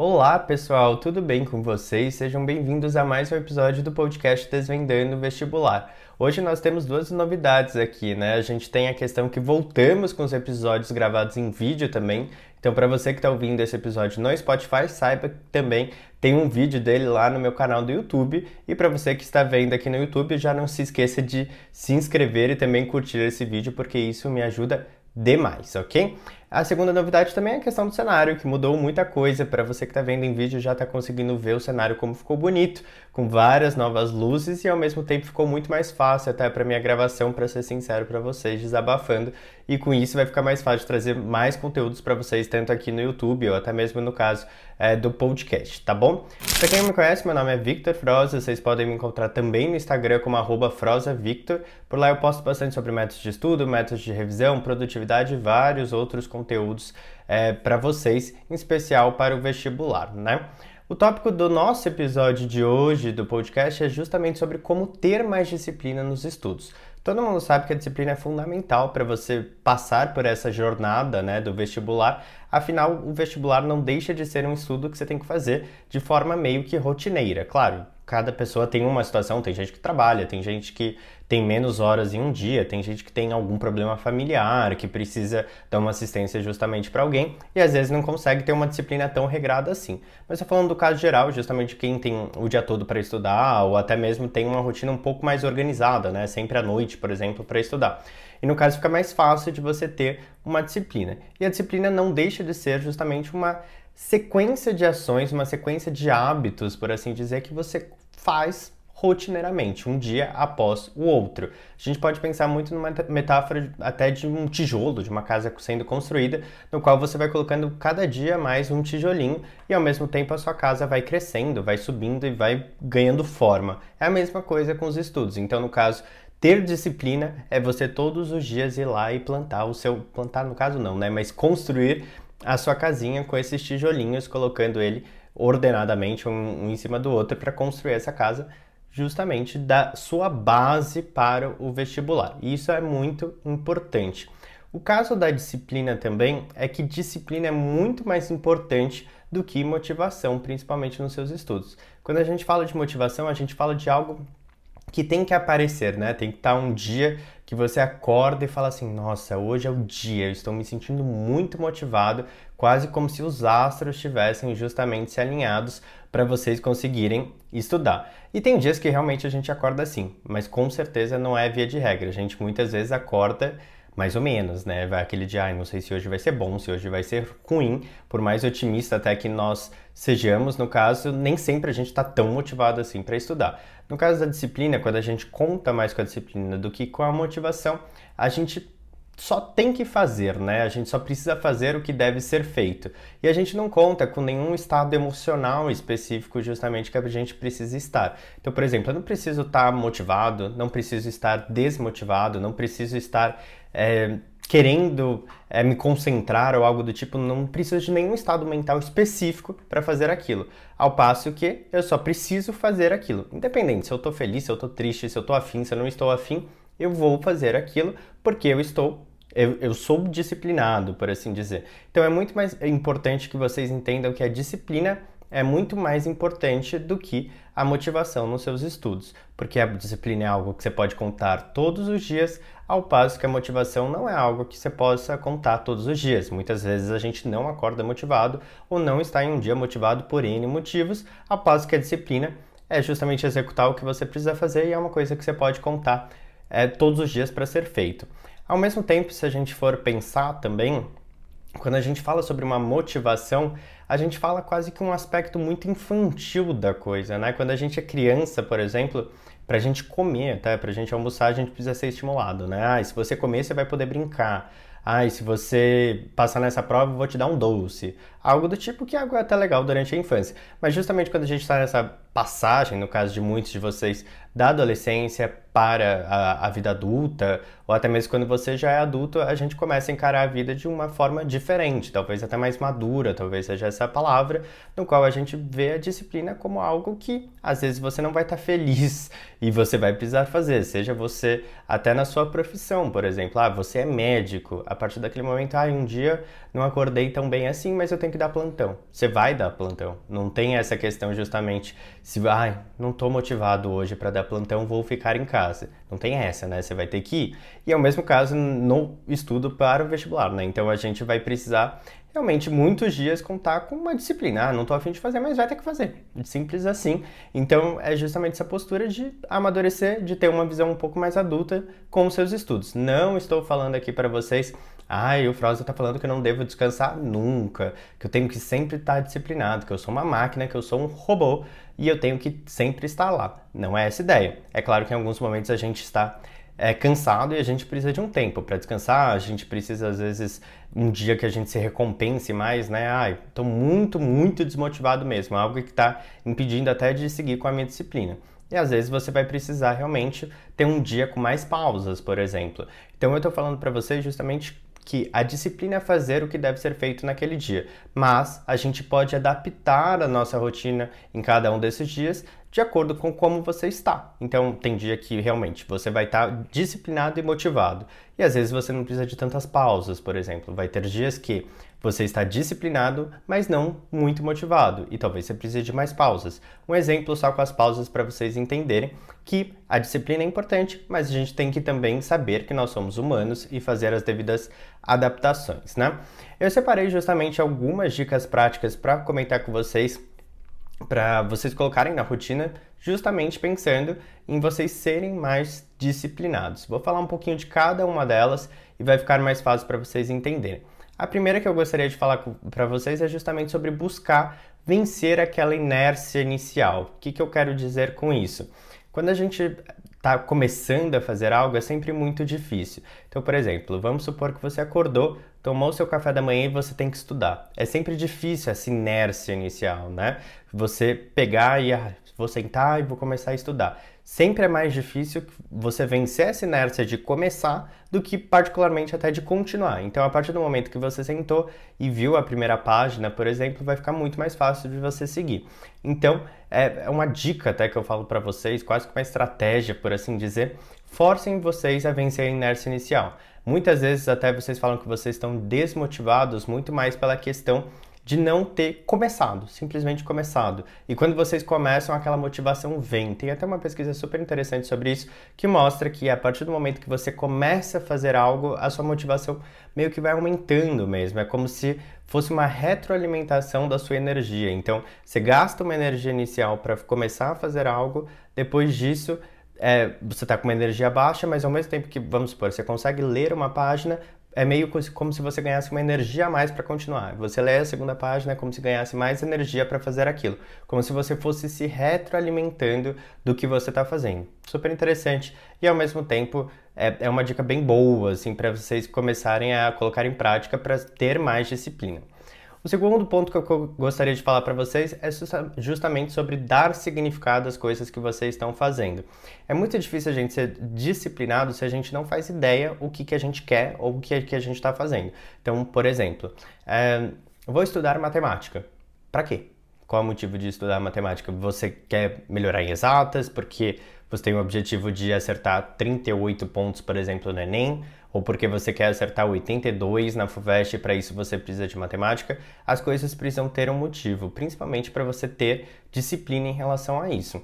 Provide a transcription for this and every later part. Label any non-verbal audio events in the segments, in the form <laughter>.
Olá, pessoal, tudo bem com vocês? Sejam bem-vindos a mais um episódio do podcast Desvendando o Vestibular. Hoje nós temos duas novidades aqui, né? A gente tem a questão que voltamos com os episódios gravados em vídeo também. Então, para você que está ouvindo esse episódio no Spotify, saiba que também tem um vídeo dele lá no meu canal do YouTube. E para você que está vendo aqui no YouTube, já não se esqueça de se inscrever e também curtir esse vídeo, porque isso me ajuda demais, ok? A segunda novidade também é a questão do cenário, que mudou muita coisa. Para você que está vendo em vídeo, já está conseguindo ver o cenário como ficou bonito, com várias novas luzes e ao mesmo tempo ficou muito mais fácil até para minha gravação, para ser sincero para vocês, desabafando. E com isso vai ficar mais fácil trazer mais conteúdos para vocês, tanto aqui no YouTube ou até mesmo no caso é, do podcast, tá bom? Para quem não me conhece, meu nome é Victor Froza, vocês podem me encontrar também no Instagram como FrozaVictor. Por lá eu posto bastante sobre métodos de estudo, métodos de revisão, produtividade e vários outros conteúdos é, para vocês, em especial para o vestibular, né? O tópico do nosso episódio de hoje do podcast é justamente sobre como ter mais disciplina nos estudos. Todo mundo sabe que a disciplina é fundamental para você passar por essa jornada né, do vestibular. Afinal, o vestibular não deixa de ser um estudo que você tem que fazer de forma meio que rotineira. Claro, cada pessoa tem uma situação, tem gente que trabalha, tem gente que tem menos horas em um dia, tem gente que tem algum problema familiar, que precisa dar uma assistência justamente para alguém e às vezes não consegue ter uma disciplina tão regrada assim. Mas estou falando do caso geral, justamente quem tem o dia todo para estudar ou até mesmo tem uma rotina um pouco mais organizada, né? Sempre à noite, por exemplo, para estudar. E no caso fica mais fácil de você ter uma disciplina. E a disciplina não deixa de ser justamente uma sequência de ações, uma sequência de hábitos, por assim dizer, que você faz rotineiramente, um dia após o outro. A gente pode pensar muito numa metáfora até de um tijolo, de uma casa sendo construída, no qual você vai colocando cada dia mais um tijolinho e ao mesmo tempo a sua casa vai crescendo, vai subindo e vai ganhando forma. É a mesma coisa com os estudos. Então, no caso, ter disciplina é você todos os dias ir lá e plantar o seu. Plantar no caso não, né? Mas construir a sua casinha com esses tijolinhos, colocando ele ordenadamente um, um em cima do outro para construir essa casa justamente da sua base para o vestibular. E isso é muito importante. O caso da disciplina também é que disciplina é muito mais importante do que motivação, principalmente nos seus estudos. Quando a gente fala de motivação, a gente fala de algo que tem que aparecer, né? Tem que estar um dia que você acorda e fala assim: nossa, hoje é o dia, eu estou me sentindo muito motivado, quase como se os astros estivessem justamente se alinhados para vocês conseguirem estudar. E tem dias que realmente a gente acorda assim, mas com certeza não é via de regra. A gente muitas vezes acorda mais ou menos, né? Vai aquele dia, ai, não sei se hoje vai ser bom, se hoje vai ser ruim, por mais otimista até que nós sejamos, no caso, nem sempre a gente está tão motivado assim para estudar. No caso da disciplina, quando a gente conta mais com a disciplina do que com a motivação, a gente só tem que fazer, né? A gente só precisa fazer o que deve ser feito. E a gente não conta com nenhum estado emocional específico justamente que a gente precisa estar. Então, por exemplo, eu não preciso estar motivado, não preciso estar desmotivado, não preciso estar é, querendo é, me concentrar ou algo do tipo, não preciso de nenhum estado mental específico para fazer aquilo. Ao passo que eu só preciso fazer aquilo. Independente se eu estou feliz, se eu estou triste, se eu estou afim, se eu não estou afim, eu vou fazer aquilo porque eu estou eu, eu, sou disciplinado, por assim dizer. Então é muito mais importante que vocês entendam que a disciplina é muito mais importante do que a motivação nos seus estudos, porque a disciplina é algo que você pode contar todos os dias, ao passo que a motivação não é algo que você possa contar todos os dias. Muitas vezes a gente não acorda motivado ou não está em um dia motivado por N motivos, ao passo que a disciplina é justamente executar o que você precisa fazer e é uma coisa que você pode contar é, todos os dias para ser feito. Ao mesmo tempo, se a gente for pensar também, quando a gente fala sobre uma motivação, a gente fala quase que um aspecto muito infantil da coisa, né? Quando a gente é criança, por exemplo, para a gente comer, tá? Para a gente almoçar, a gente precisa ser estimulado, né? Ah, se você comer, você vai poder brincar. Ah, se você passar nessa prova, eu vou te dar um doce. Algo do tipo que é até legal durante a infância. Mas justamente quando a gente está nessa passagem, no caso de muitos de vocês, da adolescência para a, a, vida adulta, ou até mesmo quando você já é adulto, a gente começa a encarar a vida de uma forma diferente, talvez até mais madura, talvez seja essa a palavra, no qual a gente vê a disciplina como algo que às vezes você não vai estar feliz <laughs> e você vai precisar fazer, seja você até na sua profissão, por exemplo, ah, você é médico, a partir daquele momento, ah, um dia não acordei tão bem assim, mas eu tenho que dar plantão. Você vai dar plantão, não tem essa questão justamente se, ah, não estou motivado hoje para dar plantão, vou ficar em casa. Não tem essa, né? Você vai ter que ir. E é o mesmo caso no estudo para o vestibular, né? Então a gente vai precisar realmente muitos dias contar com uma disciplina. Ah, não estou afim de fazer, mas vai ter que fazer. Simples assim. Então é justamente essa postura de amadurecer, de ter uma visão um pouco mais adulta com os seus estudos. Não estou falando aqui para vocês e o Frozen está falando que eu não devo descansar nunca, que eu tenho que sempre estar disciplinado, que eu sou uma máquina, que eu sou um robô e eu tenho que sempre estar lá. Não é essa ideia. É claro que em alguns momentos a gente está é, cansado e a gente precisa de um tempo para descansar, a gente precisa às vezes um dia que a gente se recompense mais, né? Ai, estou muito, muito desmotivado mesmo, algo que está impedindo até de seguir com a minha disciplina. E às vezes você vai precisar realmente ter um dia com mais pausas, por exemplo. Então eu estou falando para vocês justamente que a disciplina é fazer o que deve ser feito naquele dia, mas a gente pode adaptar a nossa rotina em cada um desses dias de acordo com como você está. Então, tem dia que realmente você vai estar disciplinado e motivado, e às vezes você não precisa de tantas pausas, por exemplo. Vai ter dias que você está disciplinado, mas não muito motivado, e talvez você precise de mais pausas. Um exemplo só com as pausas para vocês entenderem que a disciplina é importante, mas a gente tem que também saber que nós somos humanos e fazer as devidas adaptações, né? Eu separei justamente algumas dicas práticas para comentar com vocês para vocês colocarem na rotina, justamente pensando em vocês serem mais disciplinados. Vou falar um pouquinho de cada uma delas e vai ficar mais fácil para vocês entenderem. A primeira que eu gostaria de falar para vocês é justamente sobre buscar vencer aquela inércia inicial. O que, que eu quero dizer com isso? Quando a gente está começando a fazer algo, é sempre muito difícil. Então, por exemplo, vamos supor que você acordou, tomou seu café da manhã e você tem que estudar. É sempre difícil essa inércia inicial, né? Você pegar e ah, vou sentar e vou começar a estudar sempre é mais difícil você vencer essa inércia de começar do que particularmente até de continuar. Então, a partir do momento que você sentou e viu a primeira página, por exemplo, vai ficar muito mais fácil de você seguir. Então, é, é uma dica até que eu falo para vocês, quase que uma estratégia, por assim dizer, forcem vocês a vencer a inércia inicial. Muitas vezes até vocês falam que vocês estão desmotivados muito mais pela questão de não ter começado, simplesmente começado. E quando vocês começam, aquela motivação vem. Tem até uma pesquisa super interessante sobre isso que mostra que a partir do momento que você começa a fazer algo, a sua motivação meio que vai aumentando mesmo. É como se fosse uma retroalimentação da sua energia. Então, você gasta uma energia inicial para começar a fazer algo, depois disso. É, você está com uma energia baixa, mas ao mesmo tempo que, vamos supor, você consegue ler uma página, é meio como se você ganhasse uma energia a mais para continuar. Você lê a segunda página é como se ganhasse mais energia para fazer aquilo, como se você fosse se retroalimentando do que você está fazendo. Super interessante e ao mesmo tempo é, é uma dica bem boa assim para vocês começarem a colocar em prática para ter mais disciplina. O segundo ponto que eu gostaria de falar para vocês é justamente sobre dar significado às coisas que vocês estão fazendo. É muito difícil a gente ser disciplinado se a gente não faz ideia o que, que a gente quer ou o que, que a gente está fazendo. Então, por exemplo, é, vou estudar matemática. Para quê? Qual é o motivo de estudar matemática? Você quer melhorar em exatas porque você tem o objetivo de acertar 38 pontos, por exemplo, no Enem? ou porque você quer acertar 82 na FUVEST e para isso você precisa de matemática, as coisas precisam ter um motivo, principalmente para você ter disciplina em relação a isso.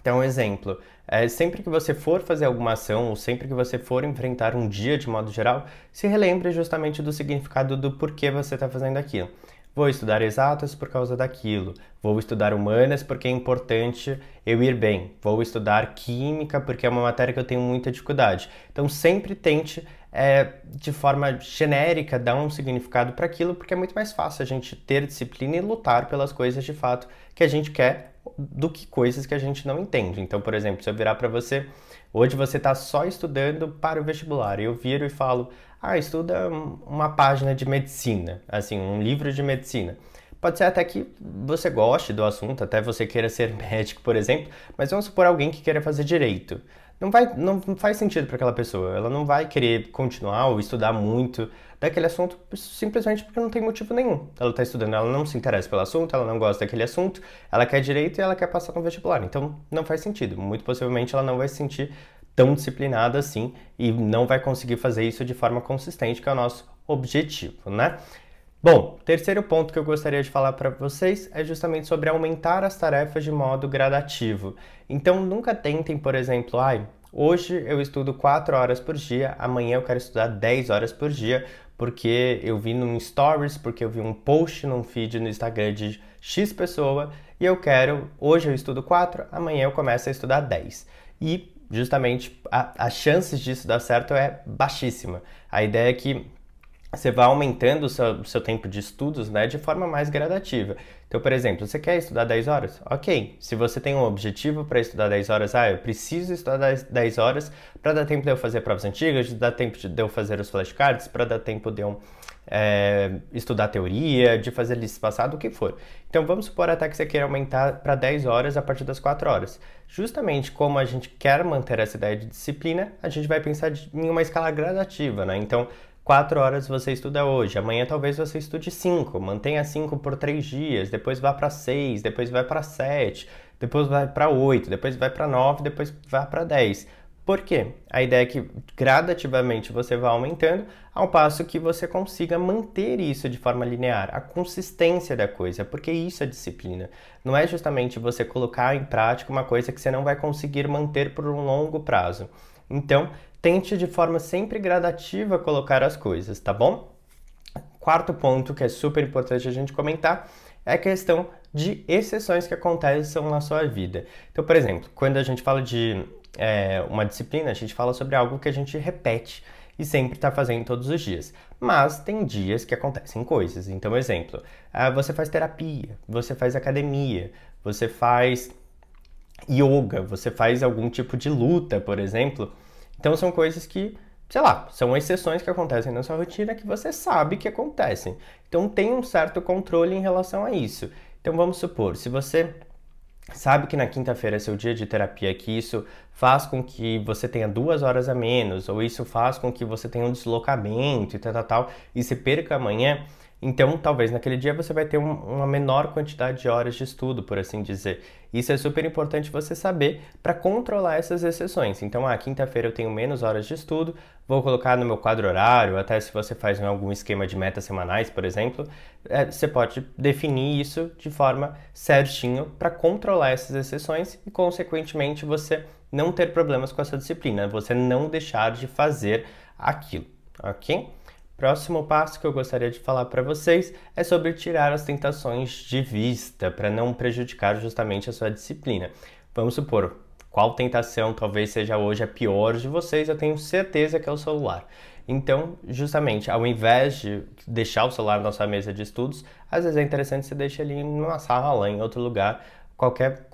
Então, exemplo, é, sempre que você for fazer alguma ação ou sempre que você for enfrentar um dia de modo geral, se relembre justamente do significado do porquê você está fazendo aquilo. Vou estudar exatas por causa daquilo. Vou estudar humanas porque é importante eu ir bem. Vou estudar química porque é uma matéria que eu tenho muita dificuldade. Então sempre tente é, de forma genérica dar um significado para aquilo, porque é muito mais fácil a gente ter disciplina e lutar pelas coisas de fato que a gente quer do que coisas que a gente não entende. Então, por exemplo, se eu virar para você, hoje você está só estudando para o vestibular, eu viro e falo, ah, estuda uma página de medicina, assim, um livro de medicina. Pode ser até que você goste do assunto, até você queira ser <laughs> médico, por exemplo, mas vamos supor alguém que queira fazer direito. Não, vai, não faz sentido para aquela pessoa. Ela não vai querer continuar ou estudar muito daquele assunto simplesmente porque não tem motivo nenhum. Ela está estudando, ela não se interessa pelo assunto, ela não gosta daquele assunto, ela quer direito e ela quer passar no vestibular. Então não faz sentido. Muito possivelmente ela não vai se sentir tão disciplinada assim e não vai conseguir fazer isso de forma consistente, que é o nosso objetivo, né? Bom, terceiro ponto que eu gostaria de falar para vocês é justamente sobre aumentar as tarefas de modo gradativo. Então, nunca tentem, por exemplo, ai, hoje eu estudo 4 horas por dia, amanhã eu quero estudar 10 horas por dia, porque eu vi num stories, porque eu vi um post num feed no Instagram de X pessoa e eu quero, hoje eu estudo 4, amanhã eu começo a estudar 10. E justamente as chances disso dar certo é baixíssima. A ideia é que você vai aumentando o seu, o seu, tempo de estudos né, de forma mais gradativa. Então, por exemplo, você quer estudar 10 horas? Ok. Se você tem um objetivo para estudar 10 horas, ah, eu preciso estudar 10 horas para dar tempo de eu fazer provas antigas, de dar tempo de eu fazer os flashcards, para dar tempo de eu é, estudar teoria, de fazer lista passada, o que for. Então, vamos supor até que você queira aumentar para 10 horas a partir das 4 horas. Justamente como a gente quer manter essa ideia de disciplina, a gente vai pensar em uma escala gradativa, né? Então, Quatro horas você estuda hoje, amanhã talvez você estude cinco, mantenha cinco por três dias, depois vá para seis, depois vai para sete, depois vai para oito, depois vai para nove, depois vai para dez. Por quê? A ideia é que gradativamente você vá aumentando, ao passo que você consiga manter isso de forma linear, a consistência da coisa, porque isso é disciplina. Não é justamente você colocar em prática uma coisa que você não vai conseguir manter por um longo prazo. Então, tente de forma sempre gradativa colocar as coisas, tá bom? Quarto ponto que é super importante a gente comentar é a questão de exceções que acontecem na sua vida. Então, por exemplo, quando a gente fala de é, uma disciplina, a gente fala sobre algo que a gente repete e sempre está fazendo todos os dias. Mas tem dias que acontecem coisas. Então, exemplo, ah, você faz terapia, você faz academia, você faz yoga, você faz algum tipo de luta, por exemplo. Então são coisas que, sei lá, são exceções que acontecem na sua rotina que você sabe que acontecem. Então tem um certo controle em relação a isso. Então vamos supor, se você sabe que na quinta-feira é seu dia de terapia, que isso faz com que você tenha duas horas a menos, ou isso faz com que você tenha um deslocamento e tal, tal, tal, e se perca amanhã, então, talvez naquele dia você vai ter um, uma menor quantidade de horas de estudo, por assim dizer. Isso é super importante você saber para controlar essas exceções. Então, ah, quinta-feira eu tenho menos horas de estudo, vou colocar no meu quadro horário, até se você faz algum esquema de metas semanais, por exemplo, é, você pode definir isso de forma certinho para controlar essas exceções e, consequentemente, você não ter problemas com essa disciplina, você não deixar de fazer aquilo, ok? Próximo passo que eu gostaria de falar para vocês é sobre tirar as tentações de vista para não prejudicar justamente a sua disciplina. Vamos supor, qual tentação talvez seja hoje a pior de vocês? Eu tenho certeza que é o celular. Então, justamente, ao invés de deixar o celular na sua mesa de estudos, às vezes é interessante você deixar ele numa sala, em outro lugar, qualquer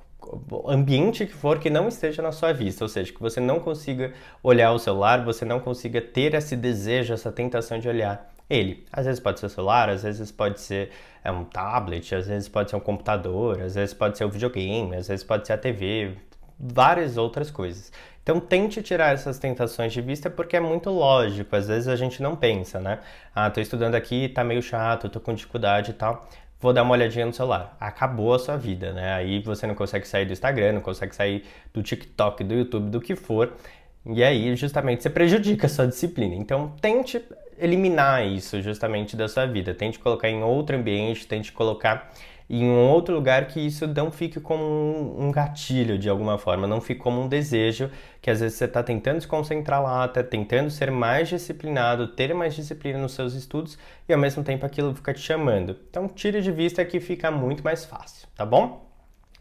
ambiente que for que não esteja na sua vista, ou seja, que você não consiga olhar o celular, você não consiga ter esse desejo, essa tentação de olhar ele. Às vezes pode ser o celular, às vezes pode ser é, um tablet, às vezes pode ser um computador, às vezes pode ser o um videogame, às vezes pode ser a TV, várias outras coisas. Então tente tirar essas tentações de vista porque é muito lógico, às vezes a gente não pensa, né? Ah, tô estudando aqui, tá meio chato, tô com dificuldade e tal vou dar uma olhadinha no celular. Acabou a sua vida, né? Aí você não consegue sair do Instagram, não consegue sair do TikTok, do YouTube, do que for. E aí, justamente, você prejudica a sua disciplina. Então, tente eliminar isso justamente da sua vida. Tente colocar em outro ambiente, tente colocar em um outro lugar que isso não fique como um, gatilho de alguma forma, não fique como um desejo que às vezes você está tentando se concentrar lá, está tentando ser mais disciplinado, ter mais disciplina nos seus estudos e ao mesmo tempo aquilo fica te chamando. Então tire de vista que fica muito mais fácil, tá bom?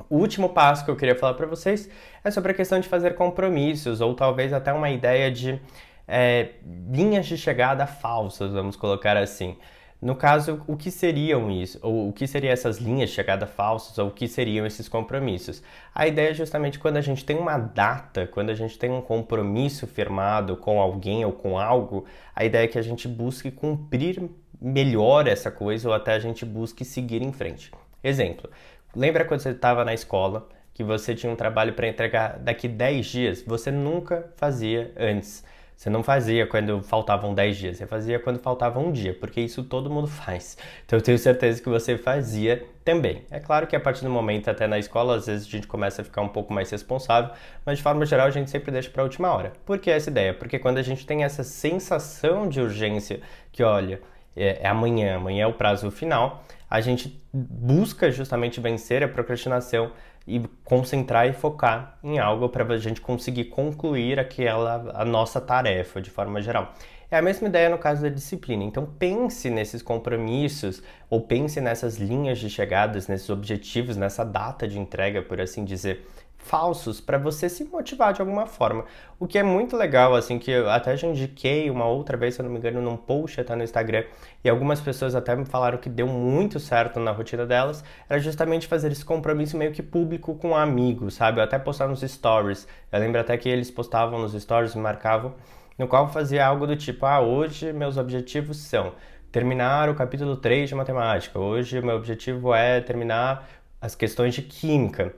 O último passo que eu queria falar para vocês é sobre a questão de fazer compromissos ou talvez até uma ideia de é, linhas de chegada falsas, vamos colocar assim. No caso, o que seriam isso? Ou o que seriam essas linhas de chegada falsas? Ou o que seriam esses compromissos? A ideia é justamente quando a gente tem uma data, quando a gente tem um compromisso firmado com alguém ou com algo, a ideia é que a gente busque cumprir melhor essa coisa ou até a gente busque seguir em frente. Exemplo, lembra quando você estava na escola que você tinha um trabalho para entregar daqui 10 dias? Você nunca fazia antes. Você não fazia quando faltavam 10 dias, você fazia quando faltava um dia, porque isso todo mundo faz. Então eu tenho certeza que você fazia também. É claro que a partir do momento, até na escola, às vezes a gente começa a ficar um pouco mais responsável, mas de forma geral a gente sempre deixa para a última hora. Por que essa ideia? Porque quando a gente tem essa sensação de urgência, que olha, é, é amanhã, amanhã é o prazo final, a gente busca justamente vencer a procrastinação e concentrar e focar em algo para a gente conseguir concluir aquela a nossa tarefa de forma geral. É a mesma ideia no caso da disciplina. Então pense nesses compromissos ou pense nessas linhas de chegadas, nesses objetivos, nessa data de entrega, por assim dizer falsos para você se motivar de alguma forma. O que é muito legal, assim, que eu até já indiquei uma outra vez, se eu não me engano, num post até no Instagram, e algumas pessoas até me falaram que deu muito certo na rotina delas, era justamente fazer esse compromisso meio que público com amigos, sabe? Eu até postar nos stories. Eu lembro até que eles postavam nos stories, me marcavam, no qual fazia algo do tipo, ah, hoje meus objetivos são terminar o capítulo 3 de matemática, hoje meu objetivo é terminar as questões de química.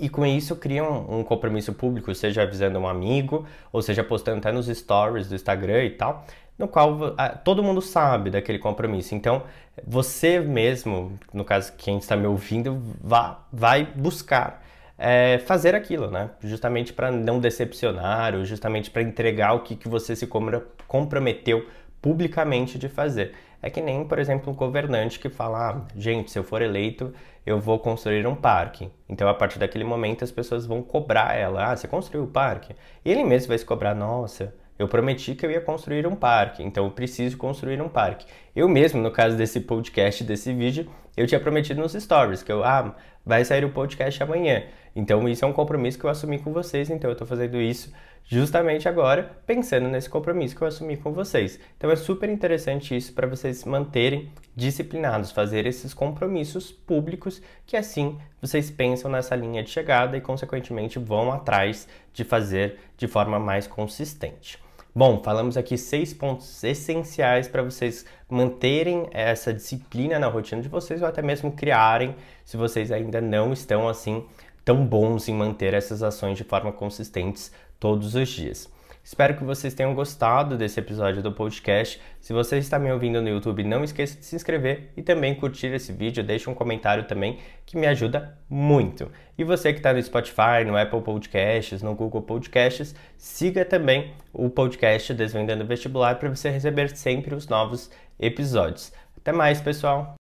E com isso cria um, um, compromisso público, seja avisando um amigo, ou seja postando até nos stories do Instagram e tal, no qual ah, todo mundo sabe daquele compromisso. Então, você mesmo, no caso quem está me ouvindo, vá, vai buscar é, fazer aquilo, né? Justamente para não decepcionar, ou justamente para entregar o que, que você se comprometeu publicamente de fazer. É que nem, por exemplo, um governante que fala: ah, gente, se eu for eleito, eu vou construir um parque. Então, a partir daquele momento, as pessoas vão cobrar ela: ah, você construiu o parque? E ele mesmo vai se cobrar: nossa, eu prometi que eu ia construir um parque, então eu preciso construir um parque. Eu mesmo, no caso desse podcast, desse vídeo, eu tinha prometido nos stories que eu, ah, vai sair o podcast amanhã. Então isso é um compromisso que eu assumi com vocês, então eu estou fazendo isso justamente agora, pensando nesse compromisso que eu assumi com vocês. Então é super interessante isso para vocês manterem disciplinados, fazer esses compromissos públicos, que assim vocês pensam nessa linha de chegada e, consequentemente, vão atrás de fazer de forma mais consistente. Bom, falamos aqui seis pontos essenciais para vocês manterem essa disciplina na rotina de vocês ou até mesmo criarem, se vocês ainda não estão assim tão bons em manter essas ações de forma consistentes todos os dias. Espero que vocês tenham gostado desse episódio do podcast. Se você está me ouvindo no YouTube, não esqueça de se inscrever e também curtir esse vídeo. Deixe um comentário também que me ajuda muito. E você que está no Spotify, no Apple Podcasts, no Google Podcasts, siga também o podcast Desvendando Vestibular para você receber sempre os novos episódios. Até mais, pessoal!